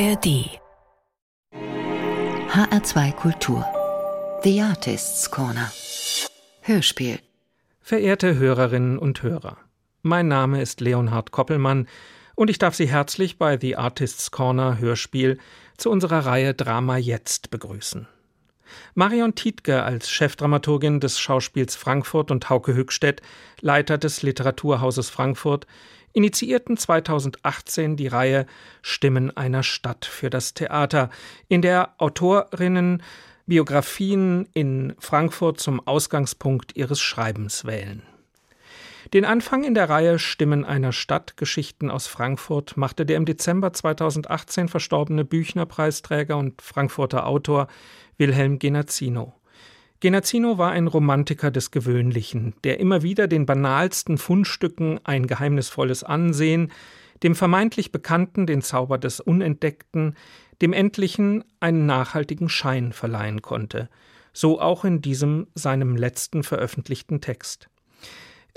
ARD HR2 Kultur. The Artists Corner. Hörspiel. Verehrte Hörerinnen und Hörer, mein Name ist Leonhard Koppelmann und ich darf Sie herzlich bei The Artists Corner Hörspiel zu unserer Reihe Drama Jetzt begrüßen. Marion Tietke als Chefdramaturgin des Schauspiels Frankfurt und Hauke Hückstedt, Leiter des Literaturhauses Frankfurt, initiierten 2018 die Reihe Stimmen einer Stadt für das Theater, in der Autorinnen Biografien in Frankfurt zum Ausgangspunkt ihres Schreibens wählen. Den Anfang in der Reihe Stimmen einer Stadt Geschichten aus Frankfurt machte der im Dezember 2018 verstorbene Büchner-Preisträger und Frankfurter Autor Wilhelm Genazzino. Genazzino war ein Romantiker des Gewöhnlichen, der immer wieder den banalsten Fundstücken ein geheimnisvolles Ansehen, dem vermeintlich Bekannten den Zauber des Unentdeckten, dem Endlichen einen nachhaltigen Schein verleihen konnte, so auch in diesem seinem letzten veröffentlichten Text.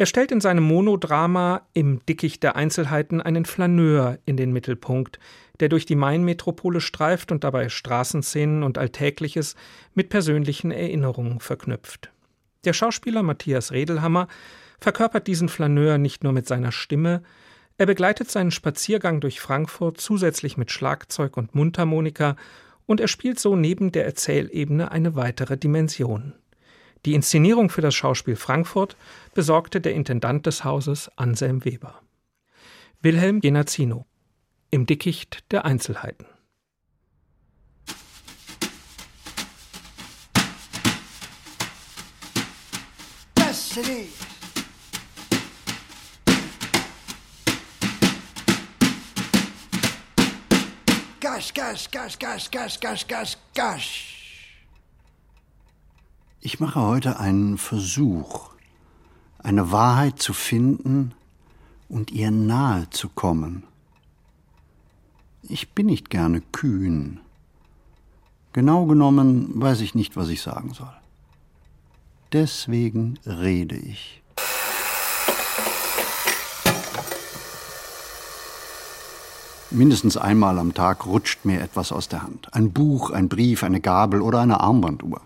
Er stellt in seinem Monodrama Im Dickicht der Einzelheiten einen Flaneur in den Mittelpunkt, der durch die Mainmetropole streift und dabei Straßenszenen und Alltägliches mit persönlichen Erinnerungen verknüpft. Der Schauspieler Matthias Redelhammer verkörpert diesen Flaneur nicht nur mit seiner Stimme, er begleitet seinen Spaziergang durch Frankfurt zusätzlich mit Schlagzeug und Mundharmonika und er spielt so neben der Erzählebene eine weitere Dimension. Die Inszenierung für das Schauspiel Frankfurt besorgte der Intendant des Hauses Anselm Weber. Wilhelm Genazzino im Dickicht der Einzelheiten. Destiny. Gas, Gas, Gas, Gas, Gas, Gas, Gas, Gas. Ich mache heute einen Versuch, eine Wahrheit zu finden und ihr nahe zu kommen. Ich bin nicht gerne kühn. Genau genommen weiß ich nicht, was ich sagen soll. Deswegen rede ich. Mindestens einmal am Tag rutscht mir etwas aus der Hand. Ein Buch, ein Brief, eine Gabel oder eine Armbanduhr.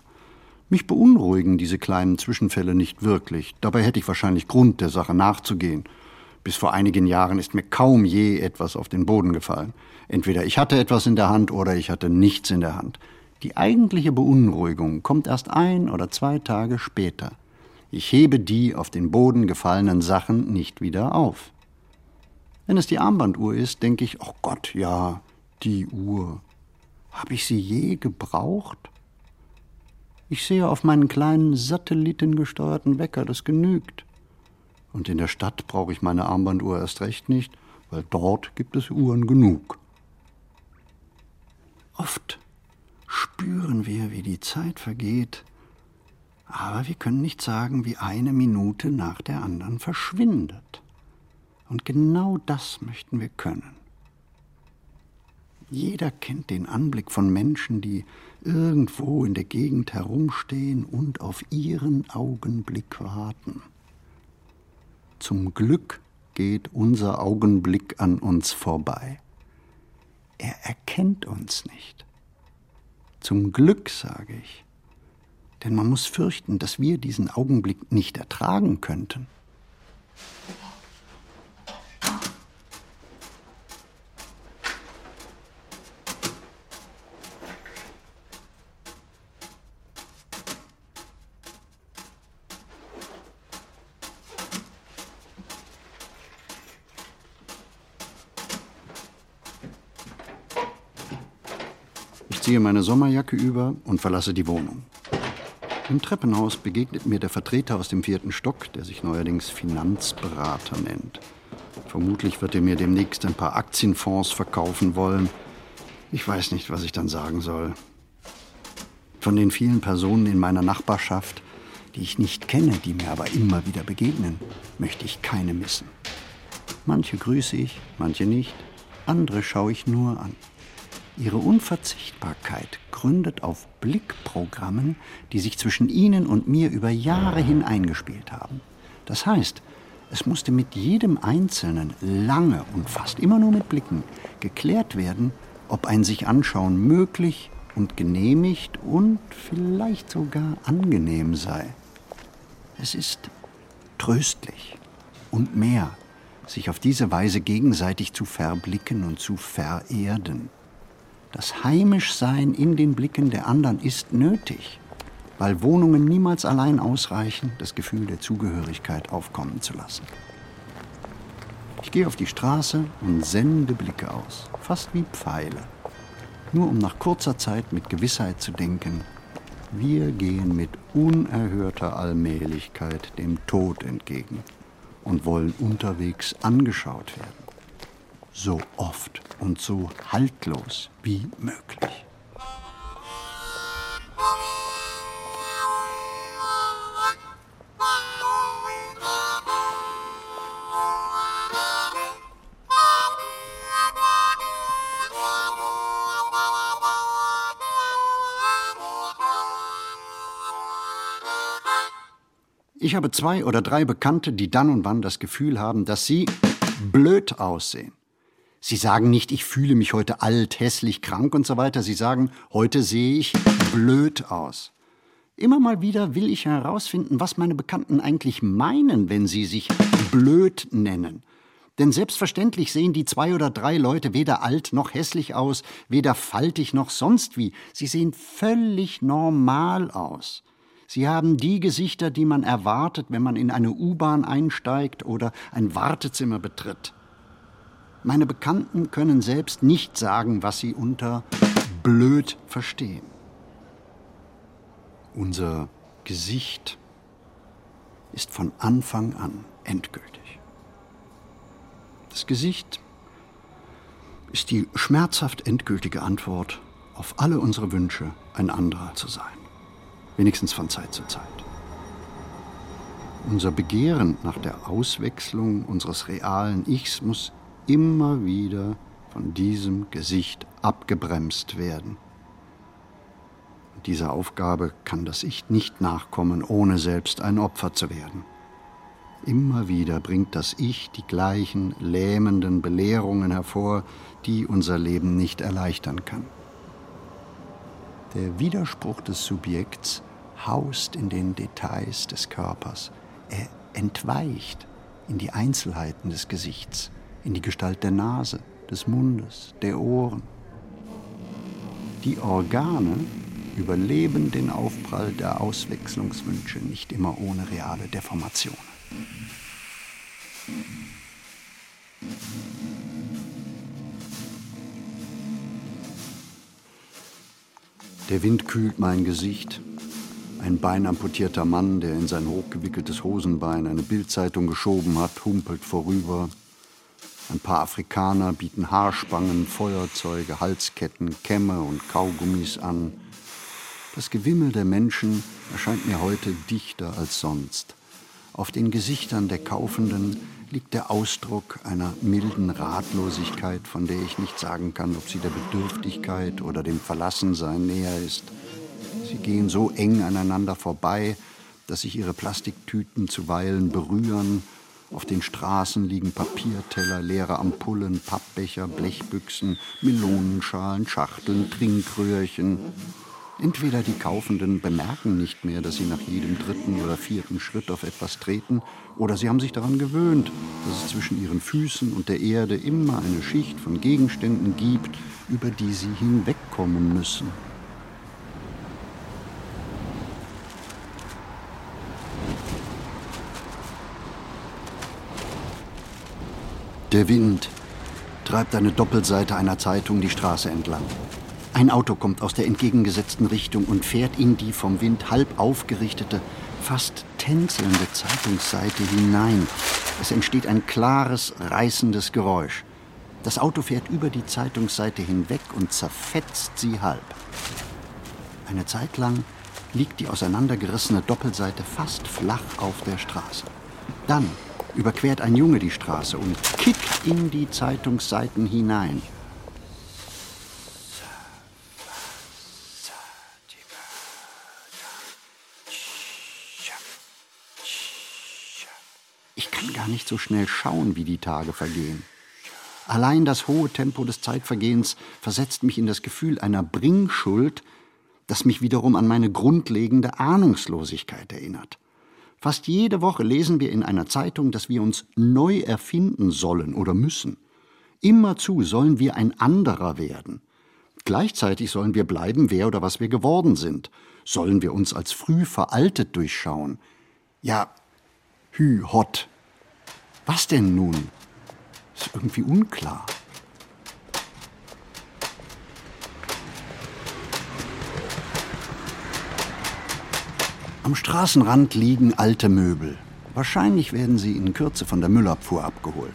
Mich beunruhigen diese kleinen Zwischenfälle nicht wirklich. Dabei hätte ich wahrscheinlich Grund, der Sache nachzugehen. Bis vor einigen Jahren ist mir kaum je etwas auf den Boden gefallen. Entweder ich hatte etwas in der Hand oder ich hatte nichts in der Hand. Die eigentliche Beunruhigung kommt erst ein oder zwei Tage später. Ich hebe die auf den Boden gefallenen Sachen nicht wieder auf. Wenn es die Armbanduhr ist, denke ich, oh Gott, ja, die Uhr. Habe ich sie je gebraucht? Ich sehe auf meinen kleinen satellitengesteuerten Wecker, das genügt. Und in der Stadt brauche ich meine Armbanduhr erst recht nicht, weil dort gibt es Uhren genug. Oft spüren wir, wie die Zeit vergeht, aber wir können nicht sagen, wie eine Minute nach der anderen verschwindet. Und genau das möchten wir können. Jeder kennt den Anblick von Menschen, die irgendwo in der Gegend herumstehen und auf ihren Augenblick warten. Zum Glück geht unser Augenblick an uns vorbei. Er erkennt uns nicht. Zum Glück sage ich, denn man muss fürchten, dass wir diesen Augenblick nicht ertragen könnten. Ziehe meine Sommerjacke über und verlasse die Wohnung. Im Treppenhaus begegnet mir der Vertreter aus dem vierten Stock, der sich neuerdings Finanzberater nennt. Vermutlich wird er mir demnächst ein paar Aktienfonds verkaufen wollen. Ich weiß nicht, was ich dann sagen soll. Von den vielen Personen in meiner Nachbarschaft, die ich nicht kenne, die mir aber immer wieder begegnen, möchte ich keine missen. Manche grüße ich, manche nicht, andere schaue ich nur an. Ihre Unverzichtbarkeit gründet auf Blickprogrammen, die sich zwischen Ihnen und mir über Jahre hin eingespielt haben. Das heißt, es musste mit jedem Einzelnen lange und fast immer nur mit Blicken geklärt werden, ob ein sich anschauen möglich und genehmigt und vielleicht sogar angenehm sei. Es ist tröstlich und mehr, sich auf diese Weise gegenseitig zu verblicken und zu vererden. Das Heimischsein in den Blicken der anderen ist nötig, weil Wohnungen niemals allein ausreichen, das Gefühl der Zugehörigkeit aufkommen zu lassen. Ich gehe auf die Straße und sende Blicke aus, fast wie Pfeile, nur um nach kurzer Zeit mit Gewissheit zu denken, wir gehen mit unerhörter Allmählichkeit dem Tod entgegen und wollen unterwegs angeschaut werden. So oft und so haltlos wie möglich. Ich habe zwei oder drei Bekannte, die dann und wann das Gefühl haben, dass sie blöd aussehen. Sie sagen nicht, ich fühle mich heute alt, hässlich, krank und so weiter. Sie sagen, heute sehe ich blöd aus. Immer mal wieder will ich herausfinden, was meine Bekannten eigentlich meinen, wenn sie sich blöd nennen. Denn selbstverständlich sehen die zwei oder drei Leute weder alt noch hässlich aus, weder faltig noch sonst wie. Sie sehen völlig normal aus. Sie haben die Gesichter, die man erwartet, wenn man in eine U-Bahn einsteigt oder ein Wartezimmer betritt. Meine Bekannten können selbst nicht sagen, was sie unter blöd verstehen. Unser Gesicht ist von Anfang an endgültig. Das Gesicht ist die schmerzhaft endgültige Antwort auf alle unsere Wünsche, ein anderer zu sein wenigstens von Zeit zu Zeit. Unser Begehren nach der Auswechslung unseres realen Ichs muss immer wieder von diesem Gesicht abgebremst werden. Und dieser Aufgabe kann das Ich nicht nachkommen, ohne selbst ein Opfer zu werden. Immer wieder bringt das Ich die gleichen lähmenden Belehrungen hervor, die unser Leben nicht erleichtern kann. Der Widerspruch des Subjekts haust in den Details des Körpers. Er entweicht in die Einzelheiten des Gesichts, in die Gestalt der Nase, des Mundes, der Ohren. Die Organe überleben den Aufprall der Auswechslungswünsche nicht immer ohne reale Deformationen. Der Wind kühlt mein Gesicht. Ein beinamputierter Mann, der in sein hochgewickeltes Hosenbein eine Bildzeitung geschoben hat, humpelt vorüber. Ein paar Afrikaner bieten Haarspangen, Feuerzeuge, Halsketten, Kämme und Kaugummis an. Das Gewimmel der Menschen erscheint mir heute dichter als sonst. Auf den Gesichtern der Kaufenden liegt der Ausdruck einer milden Ratlosigkeit, von der ich nicht sagen kann, ob sie der Bedürftigkeit oder dem Verlassensein näher ist. Sie gehen so eng aneinander vorbei, dass sich ihre Plastiktüten zuweilen berühren. Auf den Straßen liegen Papierteller, leere Ampullen, Pappbecher, Blechbüchsen, Melonenschalen, Schachteln, Trinkröhrchen. Entweder die Kaufenden bemerken nicht mehr, dass sie nach jedem dritten oder vierten Schritt auf etwas treten, oder sie haben sich daran gewöhnt, dass es zwischen ihren Füßen und der Erde immer eine Schicht von Gegenständen gibt, über die sie hinwegkommen müssen. Der Wind treibt eine Doppelseite einer Zeitung die Straße entlang. Ein Auto kommt aus der entgegengesetzten Richtung und fährt in die vom Wind halb aufgerichtete, fast tänzelnde Zeitungsseite hinein. Es entsteht ein klares, reißendes Geräusch. Das Auto fährt über die Zeitungsseite hinweg und zerfetzt sie halb. Eine Zeit lang liegt die auseinandergerissene Doppelseite fast flach auf der Straße. Dann überquert ein Junge die Straße und kickt in die Zeitungsseiten hinein. Ich kann gar nicht so schnell schauen, wie die Tage vergehen. Allein das hohe Tempo des Zeitvergehens versetzt mich in das Gefühl einer Bringschuld, das mich wiederum an meine grundlegende Ahnungslosigkeit erinnert. Fast jede Woche lesen wir in einer Zeitung, dass wir uns neu erfinden sollen oder müssen. Immerzu sollen wir ein anderer werden. Gleichzeitig sollen wir bleiben, wer oder was wir geworden sind. Sollen wir uns als früh veraltet durchschauen. Ja, hü, hot. Was denn nun? Ist irgendwie unklar. Am Straßenrand liegen alte Möbel. Wahrscheinlich werden sie in Kürze von der Müllabfuhr abgeholt.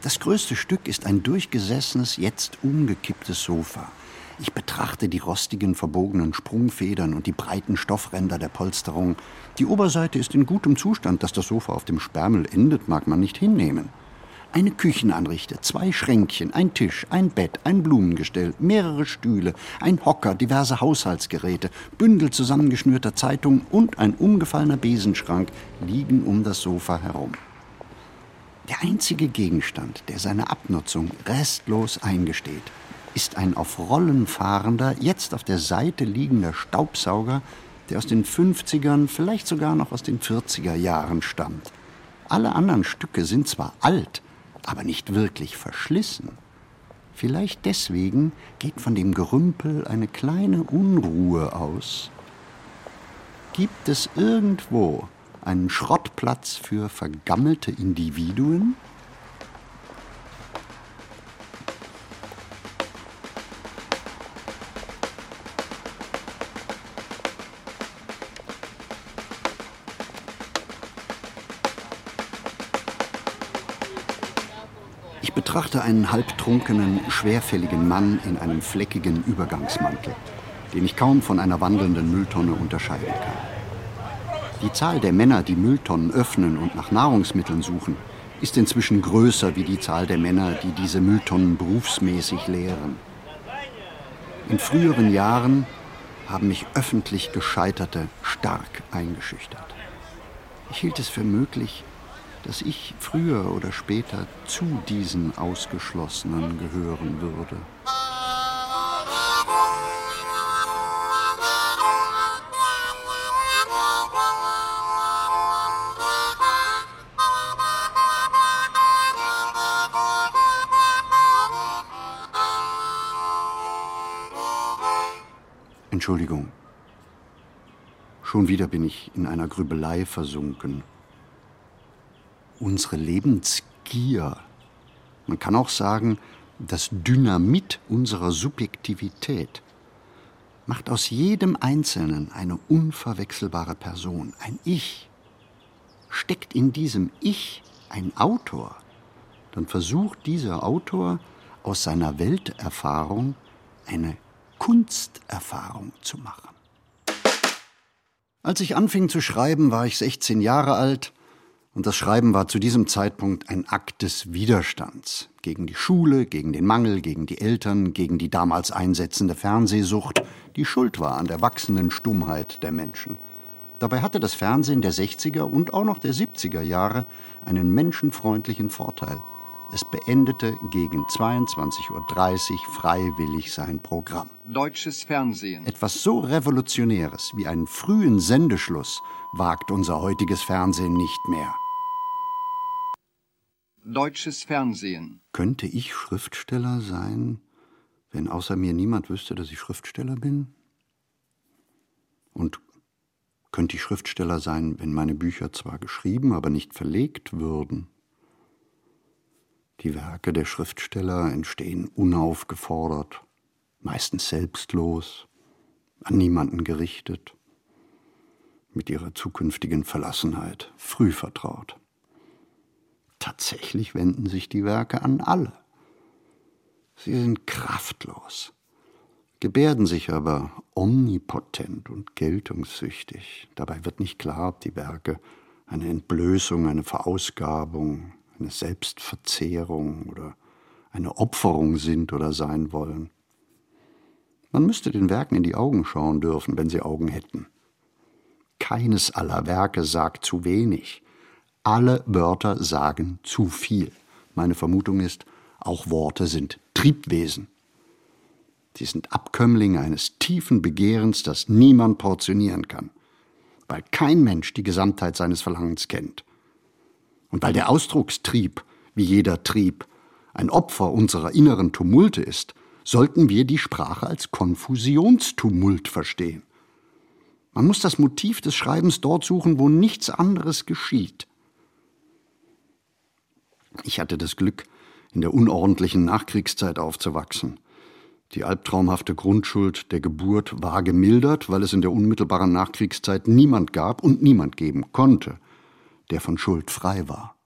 Das größte Stück ist ein durchgesessenes, jetzt umgekipptes Sofa. Ich betrachte die rostigen, verbogenen Sprungfedern und die breiten Stoffränder der Polsterung. Die Oberseite ist in gutem Zustand, dass das Sofa auf dem Sperrmüll endet, mag man nicht hinnehmen eine Küchenanrichte, zwei Schränkchen, ein Tisch, ein Bett, ein Blumengestell, mehrere Stühle, ein Hocker, diverse Haushaltsgeräte, Bündel zusammengeschnürter Zeitungen und ein umgefallener Besenschrank liegen um das Sofa herum. Der einzige Gegenstand, der seine Abnutzung restlos eingesteht, ist ein auf Rollen fahrender, jetzt auf der Seite liegender Staubsauger, der aus den 50ern, vielleicht sogar noch aus den 40er Jahren stammt. Alle anderen Stücke sind zwar alt, aber nicht wirklich verschlissen. Vielleicht deswegen geht von dem Gerümpel eine kleine Unruhe aus. Gibt es irgendwo einen Schrottplatz für vergammelte Individuen? Betrachte einen halbtrunkenen, schwerfälligen Mann in einem fleckigen Übergangsmantel, den ich kaum von einer wandelnden Mülltonne unterscheiden kann. Die Zahl der Männer, die Mülltonnen öffnen und nach Nahrungsmitteln suchen, ist inzwischen größer wie die Zahl der Männer, die diese Mülltonnen berufsmäßig leeren. In früheren Jahren haben mich öffentlich Gescheiterte stark eingeschüchtert. Ich hielt es für möglich, dass ich früher oder später zu diesen Ausgeschlossenen gehören würde. Entschuldigung. Schon wieder bin ich in einer Grübelei versunken unsere Lebensgier. Man kann auch sagen, das Dynamit unserer Subjektivität macht aus jedem Einzelnen eine unverwechselbare Person, ein Ich. Steckt in diesem Ich ein Autor, dann versucht dieser Autor aus seiner Welterfahrung eine Kunsterfahrung zu machen. Als ich anfing zu schreiben, war ich 16 Jahre alt und das Schreiben war zu diesem Zeitpunkt ein Akt des Widerstands gegen die Schule, gegen den Mangel, gegen die Eltern, gegen die damals einsetzende Fernsehsucht, die schuld war an der wachsenden Stummheit der Menschen. Dabei hatte das Fernsehen der 60er und auch noch der 70er Jahre einen menschenfreundlichen Vorteil. Es beendete gegen 22.30 Uhr freiwillig sein Programm. Deutsches Fernsehen. Etwas so Revolutionäres wie einen frühen Sendeschluss wagt unser heutiges Fernsehen nicht mehr. Deutsches Fernsehen. Könnte ich Schriftsteller sein, wenn außer mir niemand wüsste, dass ich Schriftsteller bin? Und könnte ich Schriftsteller sein, wenn meine Bücher zwar geschrieben, aber nicht verlegt würden? Die Werke der Schriftsteller entstehen unaufgefordert, meistens selbstlos, an niemanden gerichtet mit ihrer zukünftigen Verlassenheit früh vertraut. Tatsächlich wenden sich die Werke an alle. Sie sind kraftlos, gebärden sich aber omnipotent und geltungssüchtig. Dabei wird nicht klar, ob die Werke eine Entblößung, eine Verausgabung, eine Selbstverzehrung oder eine Opferung sind oder sein wollen. Man müsste den Werken in die Augen schauen dürfen, wenn sie Augen hätten. Keines aller Werke sagt zu wenig. Alle Wörter sagen zu viel. Meine Vermutung ist, Auch Worte sind Triebwesen. Sie sind Abkömmlinge eines tiefen Begehrens, das niemand portionieren kann, weil kein Mensch die Gesamtheit seines Verlangens kennt. Und weil der Ausdruckstrieb, wie jeder Trieb, ein Opfer unserer inneren Tumulte ist, sollten wir die Sprache als Konfusionstumult verstehen. Man muss das Motiv des Schreibens dort suchen, wo nichts anderes geschieht. Ich hatte das Glück, in der unordentlichen Nachkriegszeit aufzuwachsen. Die albtraumhafte Grundschuld der Geburt war gemildert, weil es in der unmittelbaren Nachkriegszeit niemand gab und niemand geben konnte, der von Schuld frei war.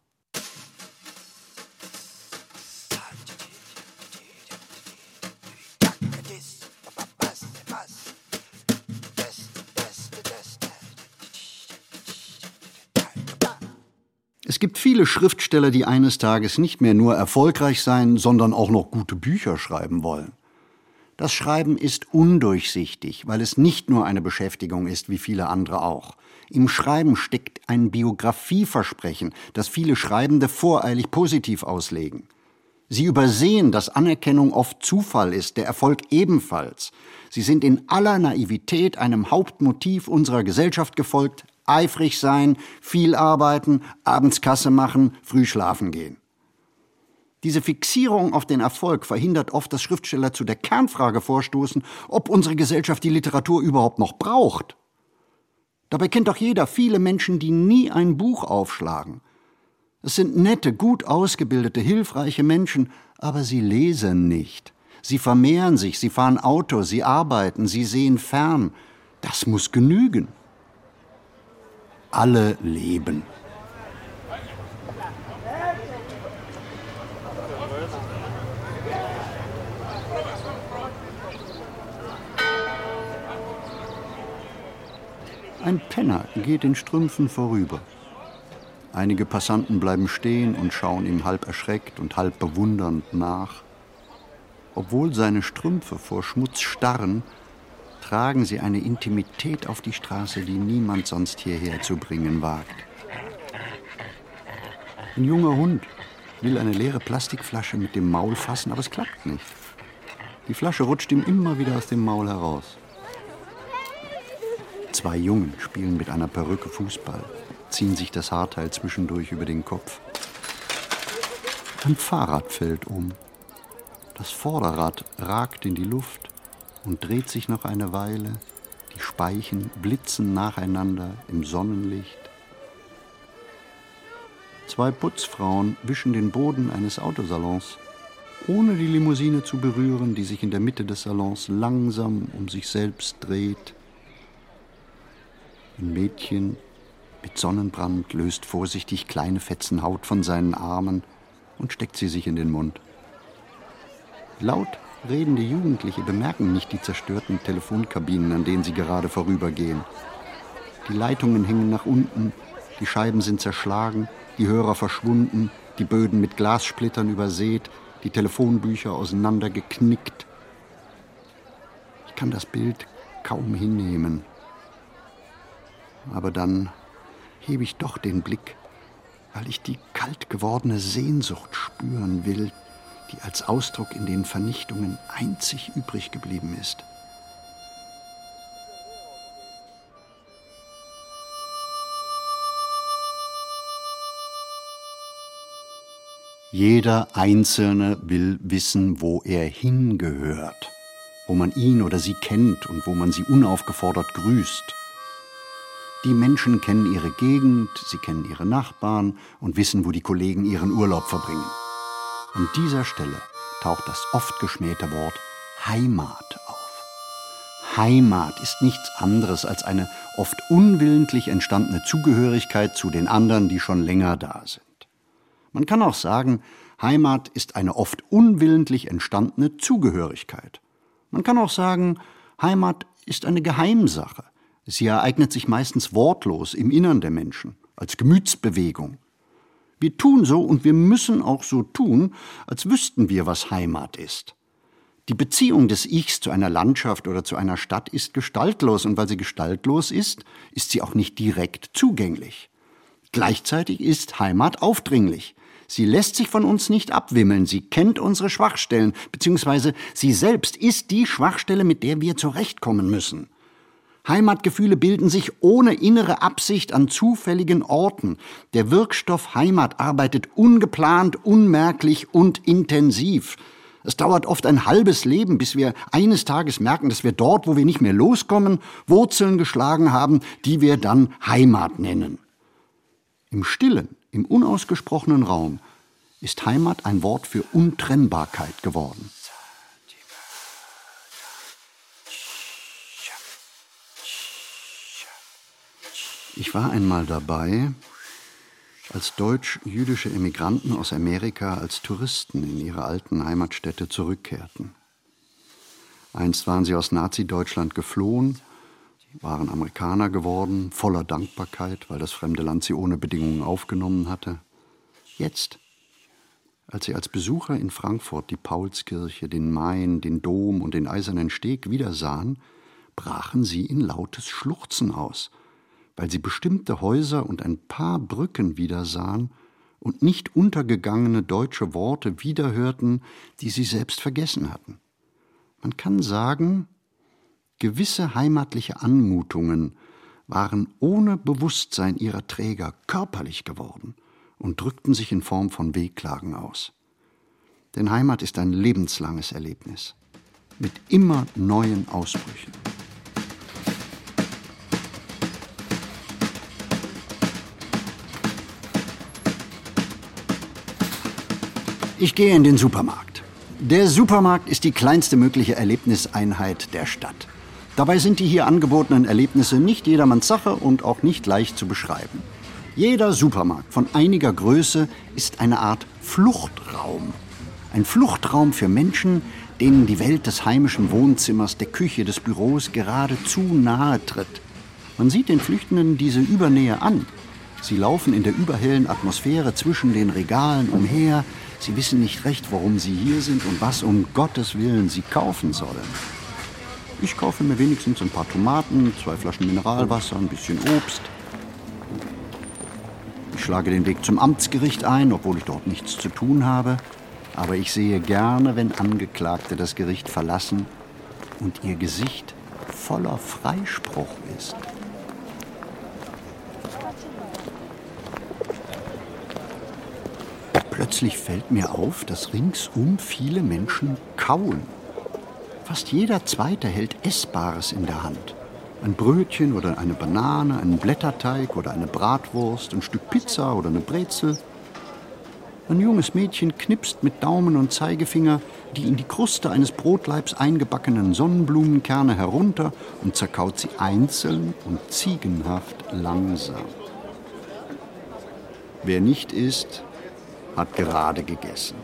Es gibt viele Schriftsteller, die eines Tages nicht mehr nur erfolgreich sein, sondern auch noch gute Bücher schreiben wollen. Das Schreiben ist undurchsichtig, weil es nicht nur eine Beschäftigung ist, wie viele andere auch. Im Schreiben steckt ein Biografieversprechen, das viele Schreibende voreilig positiv auslegen. Sie übersehen, dass Anerkennung oft Zufall ist, der Erfolg ebenfalls. Sie sind in aller Naivität einem Hauptmotiv unserer Gesellschaft gefolgt, eifrig sein, viel arbeiten, abends Kasse machen, früh schlafen gehen. Diese Fixierung auf den Erfolg verhindert oft, dass Schriftsteller zu der Kernfrage vorstoßen, ob unsere Gesellschaft die Literatur überhaupt noch braucht. Dabei kennt doch jeder viele Menschen, die nie ein Buch aufschlagen. Es sind nette, gut ausgebildete, hilfreiche Menschen, aber sie lesen nicht. Sie vermehren sich, sie fahren Auto, sie arbeiten, sie sehen fern. Das muss genügen. Alle leben. Ein Penner geht in Strümpfen vorüber. Einige Passanten bleiben stehen und schauen ihm halb erschreckt und halb bewundernd nach. Obwohl seine Strümpfe vor Schmutz starren, tragen sie eine Intimität auf die Straße, die niemand sonst hierher zu bringen wagt. Ein junger Hund will eine leere Plastikflasche mit dem Maul fassen, aber es klappt nicht. Die Flasche rutscht ihm immer wieder aus dem Maul heraus. Zwei Jungen spielen mit einer Perücke Fußball, ziehen sich das Haarteil zwischendurch über den Kopf. Ein Fahrrad fällt um. Das Vorderrad ragt in die Luft und dreht sich noch eine Weile. Die Speichen blitzen nacheinander im Sonnenlicht. Zwei Putzfrauen wischen den Boden eines Autosalons, ohne die Limousine zu berühren, die sich in der Mitte des Salons langsam um sich selbst dreht. Ein Mädchen mit Sonnenbrand löst vorsichtig kleine Fetzen Haut von seinen Armen und steckt sie sich in den Mund. Laut redende Jugendliche bemerken nicht die zerstörten Telefonkabinen, an denen sie gerade vorübergehen. Die Leitungen hängen nach unten, die Scheiben sind zerschlagen, die Hörer verschwunden, die Böden mit Glassplittern übersät, die Telefonbücher auseinandergeknickt. Ich kann das Bild kaum hinnehmen aber dann hebe ich doch den Blick, weil ich die kalt gewordene Sehnsucht spüren will, die als Ausdruck in den Vernichtungen einzig übrig geblieben ist. Jeder Einzelne will wissen, wo er hingehört, wo man ihn oder sie kennt und wo man sie unaufgefordert grüßt. Die Menschen kennen ihre Gegend, sie kennen ihre Nachbarn und wissen, wo die Kollegen ihren Urlaub verbringen. An dieser Stelle taucht das oft geschmähte Wort Heimat auf. Heimat ist nichts anderes als eine oft unwillentlich entstandene Zugehörigkeit zu den anderen, die schon länger da sind. Man kann auch sagen, Heimat ist eine oft unwillentlich entstandene Zugehörigkeit. Man kann auch sagen, Heimat ist eine Geheimsache. Sie ereignet sich meistens wortlos im Innern der Menschen, als Gemütsbewegung. Wir tun so und wir müssen auch so tun, als wüssten wir, was Heimat ist. Die Beziehung des Ichs zu einer Landschaft oder zu einer Stadt ist gestaltlos und weil sie gestaltlos ist, ist sie auch nicht direkt zugänglich. Gleichzeitig ist Heimat aufdringlich. Sie lässt sich von uns nicht abwimmeln. Sie kennt unsere Schwachstellen, beziehungsweise sie selbst ist die Schwachstelle, mit der wir zurechtkommen müssen. Heimatgefühle bilden sich ohne innere Absicht an zufälligen Orten. Der Wirkstoff Heimat arbeitet ungeplant, unmerklich und intensiv. Es dauert oft ein halbes Leben, bis wir eines Tages merken, dass wir dort, wo wir nicht mehr loskommen, Wurzeln geschlagen haben, die wir dann Heimat nennen. Im stillen, im unausgesprochenen Raum ist Heimat ein Wort für Untrennbarkeit geworden. Ich war einmal dabei, als deutsch-jüdische Emigranten aus Amerika als Touristen in ihre alten Heimatstädte zurückkehrten. Einst waren sie aus Nazi-Deutschland geflohen, waren Amerikaner geworden, voller Dankbarkeit, weil das fremde Land sie ohne Bedingungen aufgenommen hatte. Jetzt, als sie als Besucher in Frankfurt die Paulskirche, den Main, den Dom und den Eisernen Steg wiedersahen, brachen sie in lautes Schluchzen aus – weil sie bestimmte Häuser und ein paar Brücken wiedersahen und nicht untergegangene deutsche Worte wiederhörten, die sie selbst vergessen hatten. Man kann sagen, gewisse heimatliche Anmutungen waren ohne Bewusstsein ihrer Träger körperlich geworden und drückten sich in Form von Wehklagen aus. Denn Heimat ist ein lebenslanges Erlebnis mit immer neuen Ausbrüchen. Ich gehe in den Supermarkt. Der Supermarkt ist die kleinste mögliche Erlebniseinheit der Stadt. Dabei sind die hier angebotenen Erlebnisse nicht jedermanns Sache und auch nicht leicht zu beschreiben. Jeder Supermarkt von einiger Größe ist eine Art Fluchtraum. Ein Fluchtraum für Menschen, denen die Welt des heimischen Wohnzimmers, der Küche, des Büros geradezu nahe tritt. Man sieht den Flüchtenden diese Übernähe an. Sie laufen in der überhellen Atmosphäre zwischen den Regalen umher, Sie wissen nicht recht, warum Sie hier sind und was um Gottes Willen Sie kaufen sollen. Ich kaufe mir wenigstens ein paar Tomaten, zwei Flaschen Mineralwasser, ein bisschen Obst. Ich schlage den Weg zum Amtsgericht ein, obwohl ich dort nichts zu tun habe. Aber ich sehe gerne, wenn Angeklagte das Gericht verlassen und ihr Gesicht voller Freispruch ist. Plötzlich fällt mir auf, dass ringsum viele Menschen kauen. Fast jeder Zweite hält Essbares in der Hand. Ein Brötchen oder eine Banane, einen Blätterteig oder eine Bratwurst, ein Stück Pizza oder eine Brezel. Ein junges Mädchen knipst mit Daumen und Zeigefinger die in die Kruste eines Brotleibs eingebackenen Sonnenblumenkerne herunter und zerkaut sie einzeln und ziegenhaft langsam. Wer nicht isst, hat gerade gegessen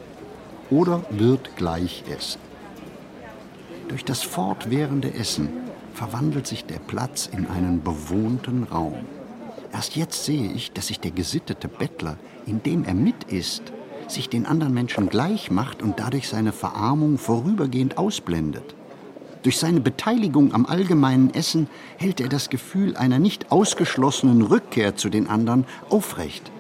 oder wird gleich essen. Durch das fortwährende Essen verwandelt sich der Platz in einen bewohnten Raum. Erst jetzt sehe ich, dass sich der gesittete Bettler, indem er mit isst, sich den anderen Menschen gleich macht und dadurch seine Verarmung vorübergehend ausblendet. Durch seine Beteiligung am allgemeinen Essen hält er das Gefühl einer nicht ausgeschlossenen Rückkehr zu den anderen aufrecht.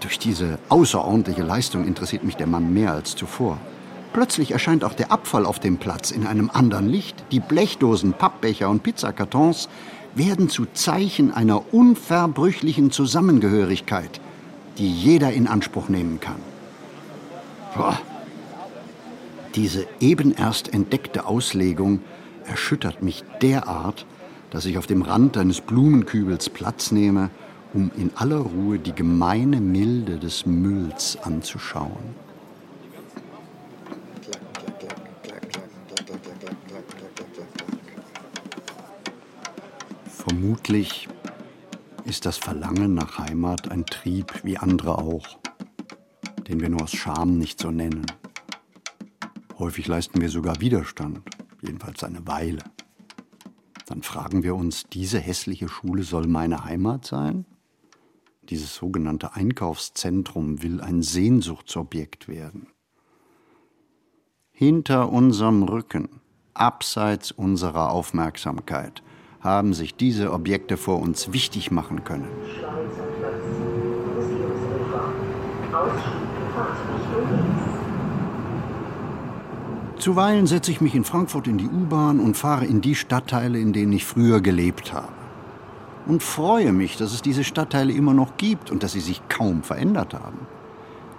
Durch diese außerordentliche Leistung interessiert mich der Mann mehr als zuvor. Plötzlich erscheint auch der Abfall auf dem Platz in einem anderen Licht. Die Blechdosen, Pappbecher und Pizzakartons werden zu Zeichen einer unverbrüchlichen Zusammengehörigkeit, die jeder in Anspruch nehmen kann. Boah. Diese eben erst entdeckte Auslegung erschüttert mich derart, dass ich auf dem Rand eines Blumenkübels Platz nehme um in aller Ruhe die gemeine Milde des Mülls anzuschauen. Vermutlich ist das Verlangen nach Heimat ein Trieb wie andere auch, den wir nur aus Scham nicht so nennen. Häufig leisten wir sogar Widerstand, jedenfalls eine Weile. Dann fragen wir uns, diese hässliche Schule soll meine Heimat sein? Dieses sogenannte Einkaufszentrum will ein Sehnsuchtsobjekt werden. Hinter unserem Rücken, abseits unserer Aufmerksamkeit, haben sich diese Objekte vor uns wichtig machen können. Zuweilen setze ich mich in Frankfurt in die U-Bahn und fahre in die Stadtteile, in denen ich früher gelebt habe. Und freue mich, dass es diese Stadtteile immer noch gibt und dass sie sich kaum verändert haben.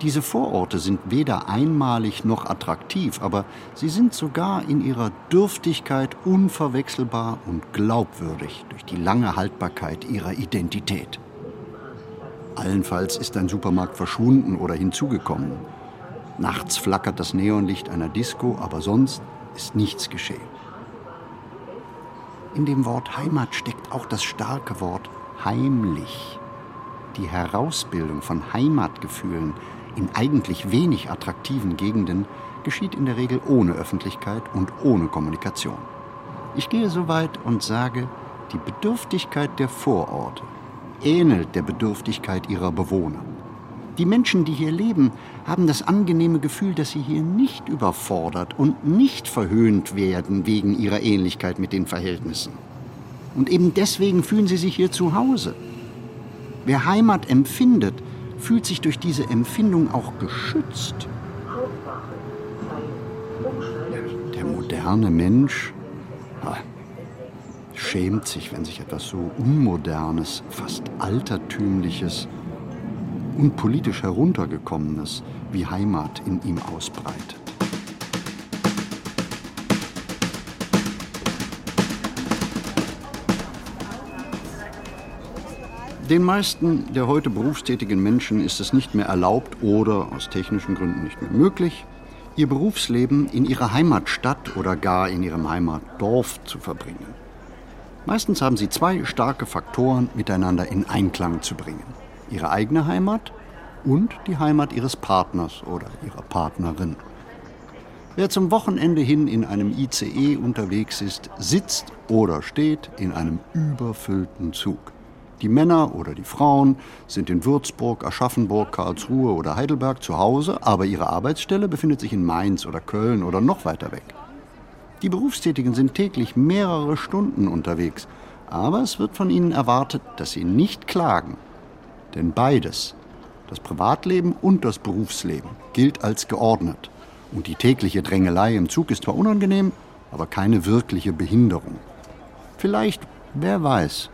Diese Vororte sind weder einmalig noch attraktiv, aber sie sind sogar in ihrer Dürftigkeit unverwechselbar und glaubwürdig durch die lange Haltbarkeit ihrer Identität. Allenfalls ist ein Supermarkt verschwunden oder hinzugekommen. Nachts flackert das Neonlicht einer Disco, aber sonst ist nichts geschehen. In dem Wort Heimat steckt auch das starke Wort heimlich. Die Herausbildung von Heimatgefühlen in eigentlich wenig attraktiven Gegenden geschieht in der Regel ohne Öffentlichkeit und ohne Kommunikation. Ich gehe so weit und sage, die Bedürftigkeit der Vororte ähnelt der Bedürftigkeit ihrer Bewohner. Die Menschen, die hier leben, haben das angenehme Gefühl, dass sie hier nicht überfordert und nicht verhöhnt werden wegen ihrer Ähnlichkeit mit den Verhältnissen. Und eben deswegen fühlen sie sich hier zu Hause. Wer Heimat empfindet, fühlt sich durch diese Empfindung auch geschützt. Der moderne Mensch ah, schämt sich, wenn sich etwas so Unmodernes, fast Altertümliches und politisch Heruntergekommenes wie Heimat in ihm ausbreitet. Den meisten der heute berufstätigen Menschen ist es nicht mehr erlaubt oder aus technischen Gründen nicht mehr möglich, ihr Berufsleben in ihrer Heimatstadt oder gar in ihrem Heimatdorf zu verbringen. Meistens haben sie zwei starke Faktoren miteinander in Einklang zu bringen. Ihre eigene Heimat und die Heimat ihres Partners oder ihrer Partnerin. Wer zum Wochenende hin in einem ICE unterwegs ist, sitzt oder steht in einem überfüllten Zug. Die Männer oder die Frauen sind in Würzburg, Aschaffenburg, Karlsruhe oder Heidelberg zu Hause, aber ihre Arbeitsstelle befindet sich in Mainz oder Köln oder noch weiter weg. Die Berufstätigen sind täglich mehrere Stunden unterwegs, aber es wird von ihnen erwartet, dass sie nicht klagen. Denn beides, das Privatleben und das Berufsleben, gilt als geordnet. Und die tägliche Drängelei im Zug ist zwar unangenehm, aber keine wirkliche Behinderung. Vielleicht, wer weiß,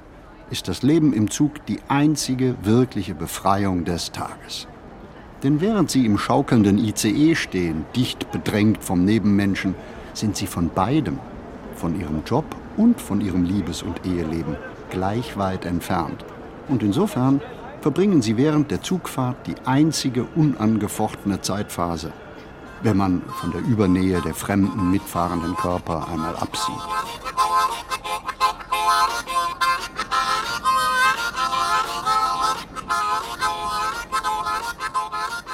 ist das Leben im Zug die einzige wirkliche Befreiung des Tages. Denn während Sie im schaukelnden ICE stehen, dicht bedrängt vom Nebenmenschen, sind Sie von beidem, von Ihrem Job und von Ihrem Liebes- und Eheleben, gleich weit entfernt. Und insofern verbringen Sie während der Zugfahrt die einzige unangefochtene Zeitphase, wenn man von der Übernähe der fremden mitfahrenden Körper einmal absieht.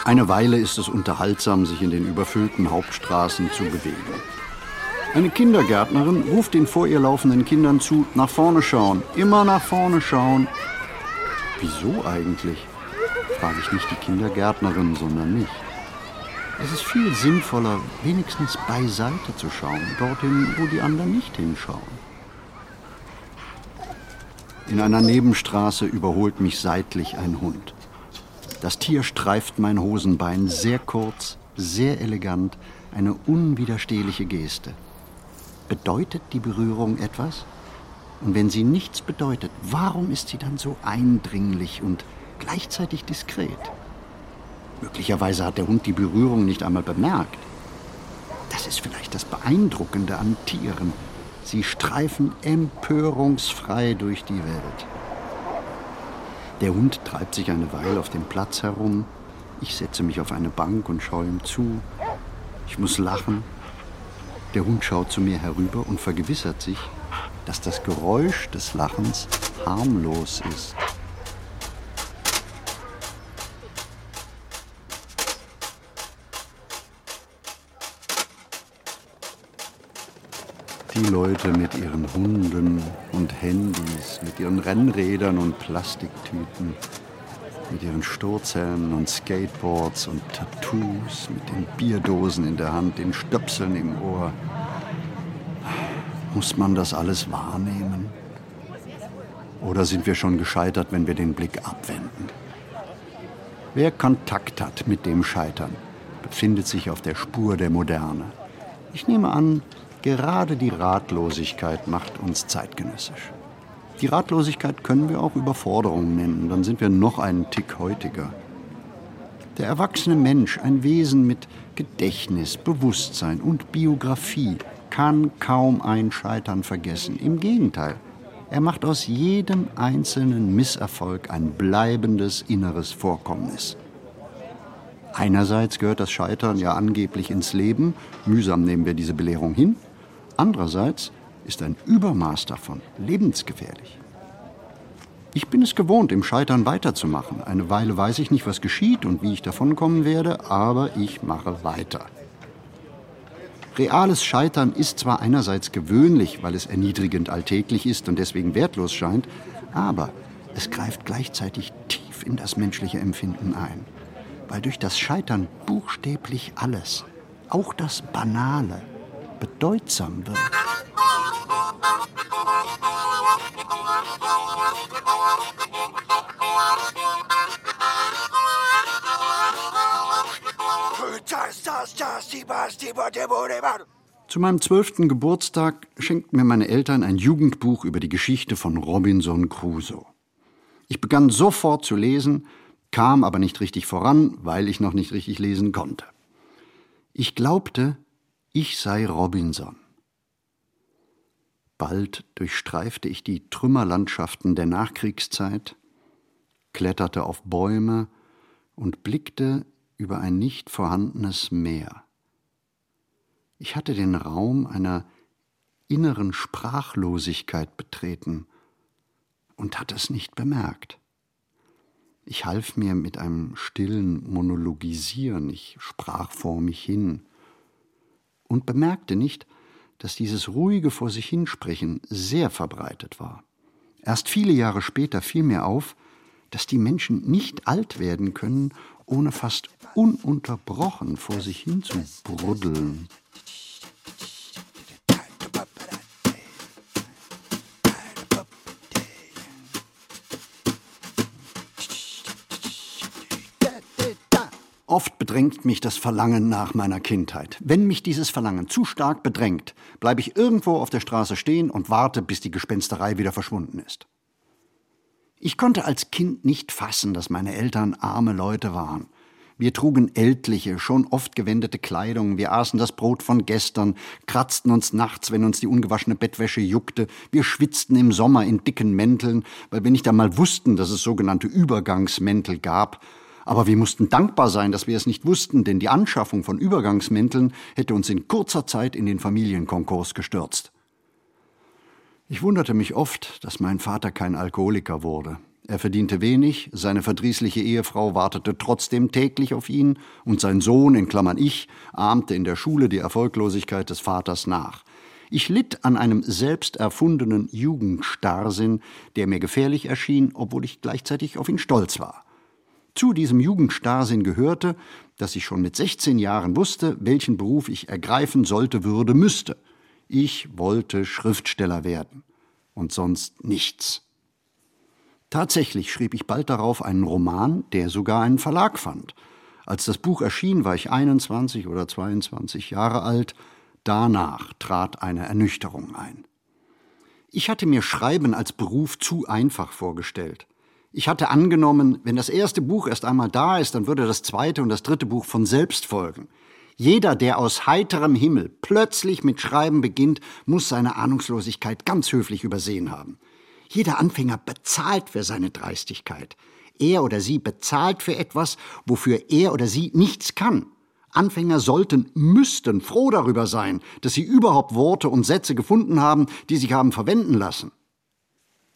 Eine Weile ist es unterhaltsam, sich in den überfüllten Hauptstraßen zu bewegen. Eine Kindergärtnerin ruft den vor ihr laufenden Kindern zu, nach vorne schauen, immer nach vorne schauen. Wieso eigentlich? frage ich nicht die Kindergärtnerin, sondern mich. Es ist viel sinnvoller, wenigstens beiseite zu schauen, dorthin, wo die anderen nicht hinschauen. In einer Nebenstraße überholt mich seitlich ein Hund. Das Tier streift mein Hosenbein sehr kurz, sehr elegant, eine unwiderstehliche Geste. Bedeutet die Berührung etwas? Und wenn sie nichts bedeutet, warum ist sie dann so eindringlich und gleichzeitig diskret? Möglicherweise hat der Hund die Berührung nicht einmal bemerkt. Das ist vielleicht das Beeindruckende an Tieren. Sie streifen empörungsfrei durch die Welt. Der Hund treibt sich eine Weile auf dem Platz herum. Ich setze mich auf eine Bank und schaue ihm zu. Ich muss lachen. Der Hund schaut zu mir herüber und vergewissert sich, dass das Geräusch des Lachens harmlos ist. Die Leute mit ihren Hunden und Handys, mit ihren Rennrädern und Plastiktüten, mit ihren Sturzhelmen und Skateboards und Tattoos, mit den Bierdosen in der Hand, den Stöpseln im Ohr. Muss man das alles wahrnehmen? Oder sind wir schon gescheitert, wenn wir den Blick abwenden? Wer Kontakt hat mit dem Scheitern, befindet sich auf der Spur der Moderne. Ich nehme an, gerade die Ratlosigkeit macht uns zeitgenössisch. Die Ratlosigkeit können wir auch Überforderung nennen, dann sind wir noch einen Tick heutiger. Der erwachsene Mensch, ein Wesen mit Gedächtnis, Bewusstsein und Biografie, kann kaum ein Scheitern vergessen. Im Gegenteil, er macht aus jedem einzelnen Misserfolg ein bleibendes inneres Vorkommnis. Einerseits gehört das Scheitern ja angeblich ins Leben, mühsam nehmen wir diese Belehrung hin. Andererseits ist ein Übermaß davon lebensgefährlich. Ich bin es gewohnt, im Scheitern weiterzumachen. Eine Weile weiß ich nicht, was geschieht und wie ich davonkommen werde, aber ich mache weiter. Reales Scheitern ist zwar einerseits gewöhnlich, weil es erniedrigend alltäglich ist und deswegen wertlos scheint, aber es greift gleichzeitig tief in das menschliche Empfinden ein, weil durch das Scheitern buchstäblich alles, auch das Banale, bedeutsam wird. Zu meinem zwölften Geburtstag schenkten mir meine Eltern ein Jugendbuch über die Geschichte von Robinson Crusoe. Ich begann sofort zu lesen, kam aber nicht richtig voran, weil ich noch nicht richtig lesen konnte. Ich glaubte, ich sei Robinson. Bald durchstreifte ich die Trümmerlandschaften der Nachkriegszeit, kletterte auf Bäume und blickte über ein nicht vorhandenes Meer. Ich hatte den Raum einer inneren Sprachlosigkeit betreten und hatte es nicht bemerkt. Ich half mir mit einem stillen Monologisieren, ich sprach vor mich hin und bemerkte nicht, dass dieses ruhige Vor sich hinsprechen sehr verbreitet war. Erst viele Jahre später fiel mir auf, dass die Menschen nicht alt werden können, ohne fast ununterbrochen vor sich hin zu bruddeln. Oft bedrängt mich das Verlangen nach meiner Kindheit. Wenn mich dieses Verlangen zu stark bedrängt, bleibe ich irgendwo auf der Straße stehen und warte, bis die Gespensterei wieder verschwunden ist. Ich konnte als Kind nicht fassen, dass meine Eltern arme Leute waren. Wir trugen ältliche, schon oft gewendete Kleidung, wir aßen das Brot von gestern, kratzten uns nachts, wenn uns die ungewaschene Bettwäsche juckte, wir schwitzten im Sommer in dicken Mänteln, weil wir nicht einmal wussten, dass es sogenannte Übergangsmäntel gab, aber wir mussten dankbar sein, dass wir es nicht wussten, denn die Anschaffung von Übergangsmänteln hätte uns in kurzer Zeit in den Familienkonkurs gestürzt. Ich wunderte mich oft, dass mein Vater kein Alkoholiker wurde. Er verdiente wenig, seine verdrießliche Ehefrau wartete trotzdem täglich auf ihn, und sein Sohn, in Klammern ich, ahmte in der Schule die Erfolglosigkeit des Vaters nach. Ich litt an einem selbst erfundenen Jugendstarrsinn, der mir gefährlich erschien, obwohl ich gleichzeitig auf ihn stolz war. Zu diesem Jugendstarrsinn gehörte, dass ich schon mit 16 Jahren wusste, welchen Beruf ich ergreifen sollte, würde, müsste. Ich wollte Schriftsteller werden und sonst nichts. Tatsächlich schrieb ich bald darauf einen Roman, der sogar einen Verlag fand. Als das Buch erschien, war ich 21 oder 22 Jahre alt. Danach trat eine Ernüchterung ein. Ich hatte mir Schreiben als Beruf zu einfach vorgestellt. Ich hatte angenommen, wenn das erste Buch erst einmal da ist, dann würde das zweite und das dritte Buch von selbst folgen. Jeder, der aus heiterem Himmel plötzlich mit Schreiben beginnt, muss seine Ahnungslosigkeit ganz höflich übersehen haben. Jeder Anfänger bezahlt für seine Dreistigkeit. Er oder sie bezahlt für etwas, wofür er oder sie nichts kann. Anfänger sollten, müssten froh darüber sein, dass sie überhaupt Worte und Sätze gefunden haben, die sich haben verwenden lassen.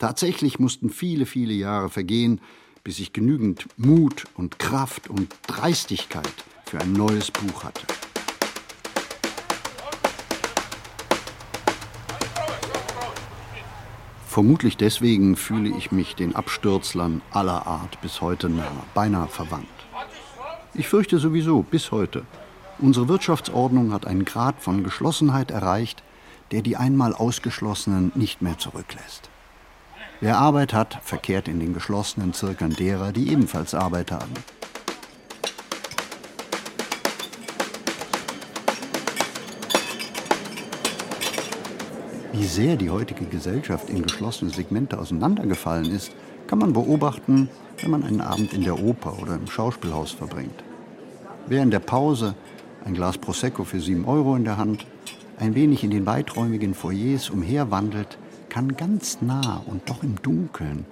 Tatsächlich mussten viele, viele Jahre vergehen, bis ich genügend Mut und Kraft und Dreistigkeit für ein neues Buch hatte. Vermutlich deswegen fühle ich mich den Abstürzlern aller Art bis heute nah, beinahe verwandt. Ich fürchte sowieso bis heute, unsere Wirtschaftsordnung hat einen Grad von Geschlossenheit erreicht, der die einmal Ausgeschlossenen nicht mehr zurücklässt. Wer Arbeit hat, verkehrt in den geschlossenen Zirkeln derer, die ebenfalls Arbeit haben. Wie sehr die heutige Gesellschaft in geschlossene Segmente auseinandergefallen ist, kann man beobachten, wenn man einen Abend in der Oper oder im Schauspielhaus verbringt. Wer in der Pause ein Glas Prosecco für 7 Euro in der Hand, ein wenig in den weiträumigen Foyers umherwandelt, kann ganz nah und doch im Dunkeln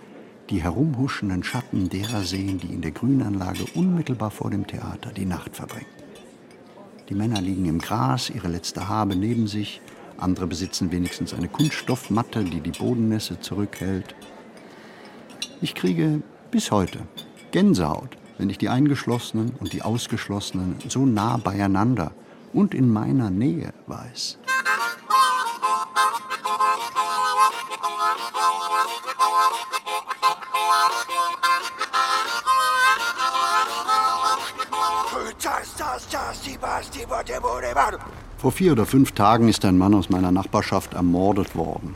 die herumhuschenden Schatten derer sehen, die in der Grünanlage unmittelbar vor dem Theater die Nacht verbringen. Die Männer liegen im Gras, ihre letzte Habe neben sich, andere besitzen wenigstens eine Kunststoffmatte, die die Bodennässe zurückhält. Ich kriege bis heute Gänsehaut, wenn ich die Eingeschlossenen und die Ausgeschlossenen so nah beieinander und in meiner Nähe weiß. Vor vier oder fünf Tagen ist ein Mann aus meiner Nachbarschaft ermordet worden.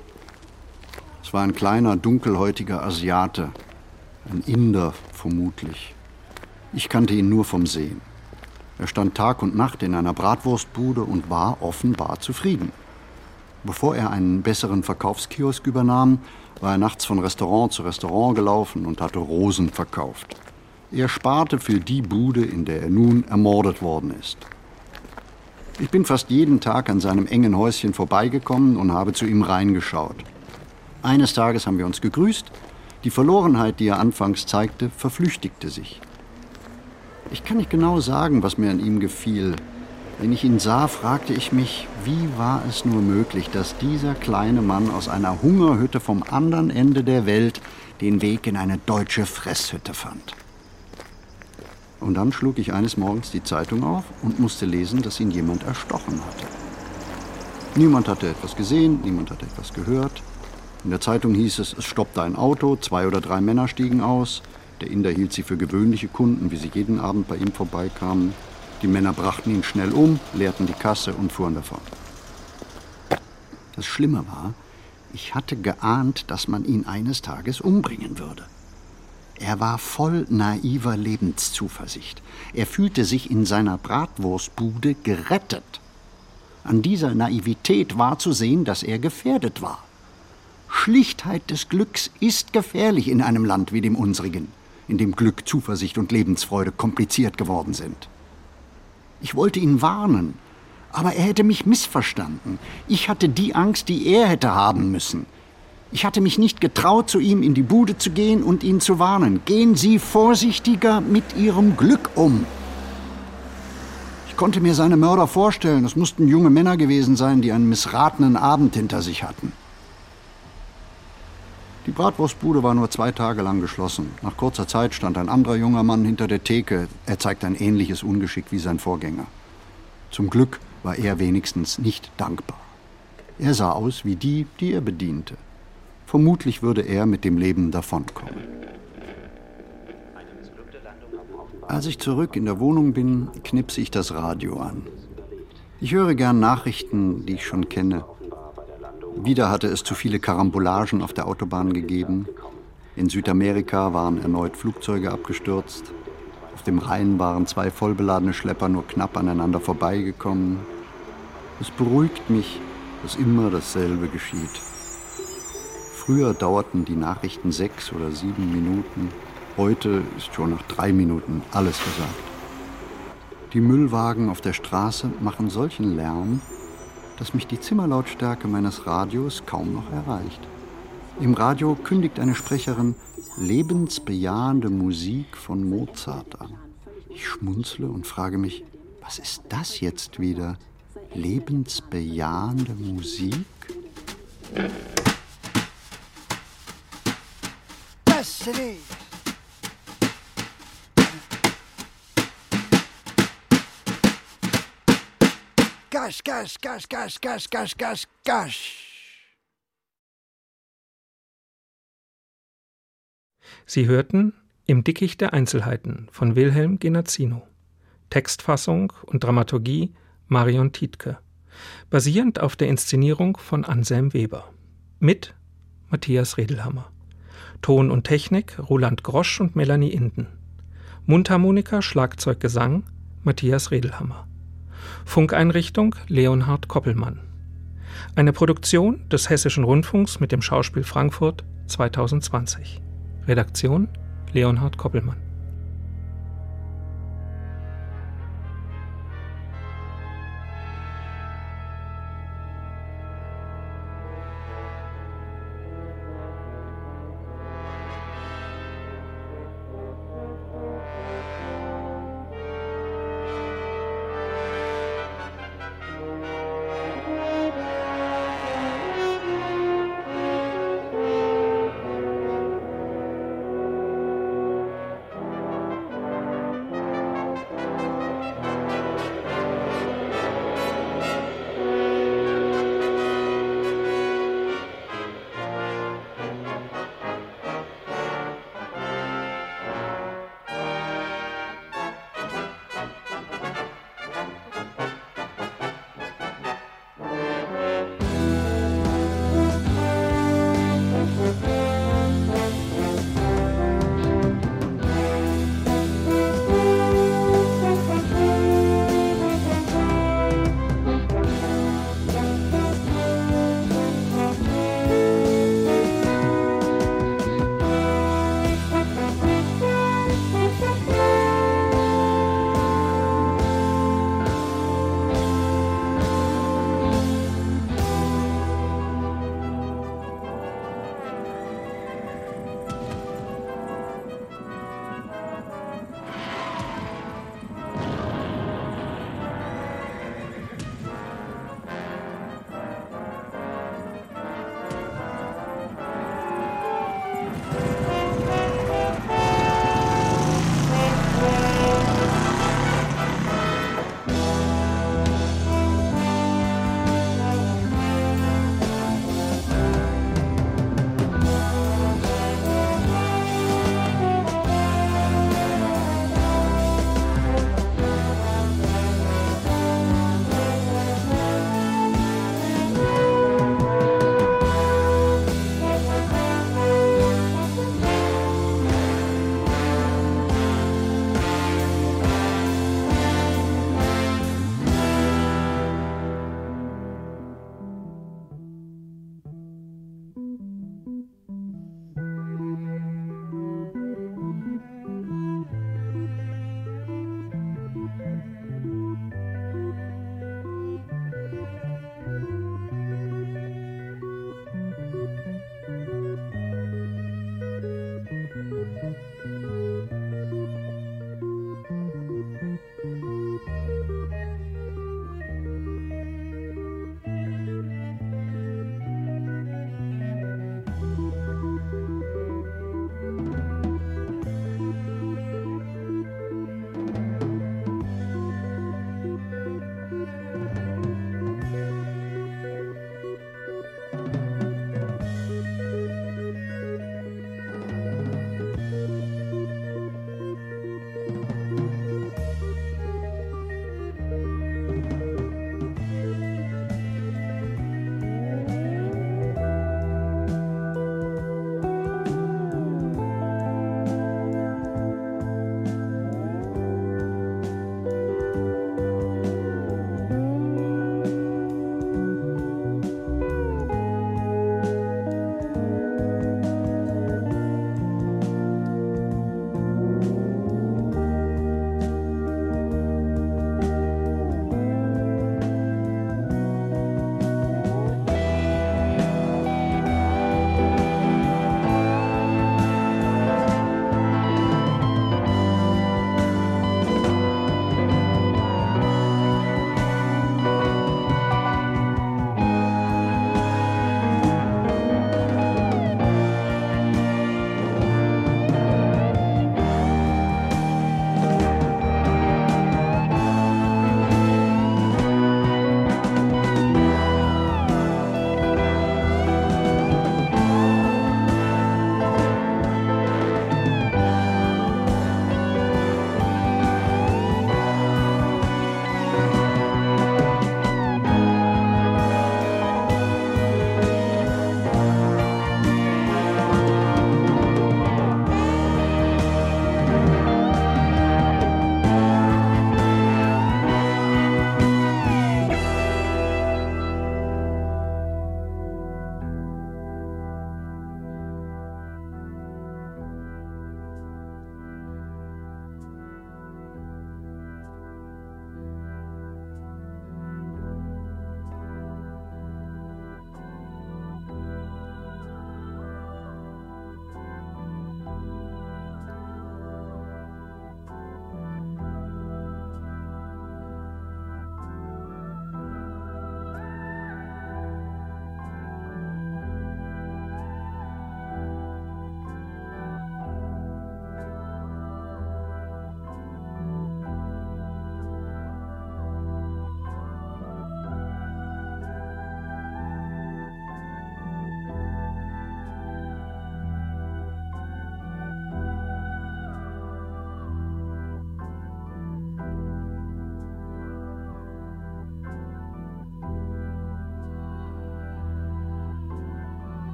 Es war ein kleiner, dunkelhäutiger Asiate, ein Inder vermutlich. Ich kannte ihn nur vom Sehen. Er stand Tag und Nacht in einer Bratwurstbude und war offenbar zufrieden. Bevor er einen besseren Verkaufskiosk übernahm, war er nachts von Restaurant zu Restaurant gelaufen und hatte Rosen verkauft. Er sparte für die Bude, in der er nun ermordet worden ist. Ich bin fast jeden Tag an seinem engen Häuschen vorbeigekommen und habe zu ihm reingeschaut. Eines Tages haben wir uns gegrüßt. Die Verlorenheit, die er anfangs zeigte, verflüchtigte sich. Ich kann nicht genau sagen, was mir an ihm gefiel. Wenn ich ihn sah, fragte ich mich, wie war es nur möglich, dass dieser kleine Mann aus einer Hungerhütte vom anderen Ende der Welt den Weg in eine deutsche Fresshütte fand. Und dann schlug ich eines Morgens die Zeitung auf und musste lesen, dass ihn jemand erstochen hatte. Niemand hatte etwas gesehen, niemand hatte etwas gehört. In der Zeitung hieß es, es stoppte ein Auto, zwei oder drei Männer stiegen aus. Der Inder hielt sie für gewöhnliche Kunden, wie sie jeden Abend bei ihm vorbeikamen. Die Männer brachten ihn schnell um, leerten die Kasse und fuhren davon. Das Schlimme war, ich hatte geahnt, dass man ihn eines Tages umbringen würde. Er war voll naiver Lebenszuversicht. Er fühlte sich in seiner Bratwurstbude gerettet. An dieser Naivität war zu sehen, dass er gefährdet war. Schlichtheit des Glücks ist gefährlich in einem Land wie dem unsrigen, in dem Glück, Zuversicht und Lebensfreude kompliziert geworden sind. Ich wollte ihn warnen, aber er hätte mich missverstanden. Ich hatte die Angst, die er hätte haben müssen. Ich hatte mich nicht getraut, zu ihm in die Bude zu gehen und ihn zu warnen. Gehen Sie vorsichtiger mit Ihrem Glück um. Ich konnte mir seine Mörder vorstellen. Es mussten junge Männer gewesen sein, die einen missratenen Abend hinter sich hatten. Die Bratwurstbude war nur zwei Tage lang geschlossen. Nach kurzer Zeit stand ein anderer junger Mann hinter der Theke. Er zeigte ein ähnliches Ungeschick wie sein Vorgänger. Zum Glück war er wenigstens nicht dankbar. Er sah aus wie die, die er bediente. Vermutlich würde er mit dem Leben davonkommen. Als ich zurück in der Wohnung bin, knipse ich das Radio an. Ich höre gern Nachrichten, die ich schon kenne. Wieder hatte es zu viele Karambolagen auf der Autobahn gegeben. In Südamerika waren erneut Flugzeuge abgestürzt. Auf dem Rhein waren zwei vollbeladene Schlepper nur knapp aneinander vorbeigekommen. Es beruhigt mich, dass immer dasselbe geschieht. Früher dauerten die Nachrichten sechs oder sieben Minuten. Heute ist schon nach drei Minuten alles gesagt. Die Müllwagen auf der Straße machen solchen Lärm, dass mich die Zimmerlautstärke meines Radios kaum noch erreicht. Im Radio kündigt eine Sprecherin lebensbejahende Musik von Mozart an. Ich schmunzle und frage mich, was ist das jetzt wieder? Lebensbejahende Musik? City. Gas, gas, gas, gas, gas, gas, gas, gas. Sie hörten Im Dickicht der Einzelheiten von Wilhelm Genazzino. Textfassung und Dramaturgie Marion Tietke. Basierend auf der Inszenierung von Anselm Weber. Mit Matthias Redelhammer. Ton und Technik Roland Grosch und Melanie Inden. Mundharmonika, Schlagzeug, Gesang Matthias Redelhammer. Funkeinrichtung Leonhard Koppelmann. Eine Produktion des Hessischen Rundfunks mit dem Schauspiel Frankfurt 2020. Redaktion Leonhard Koppelmann.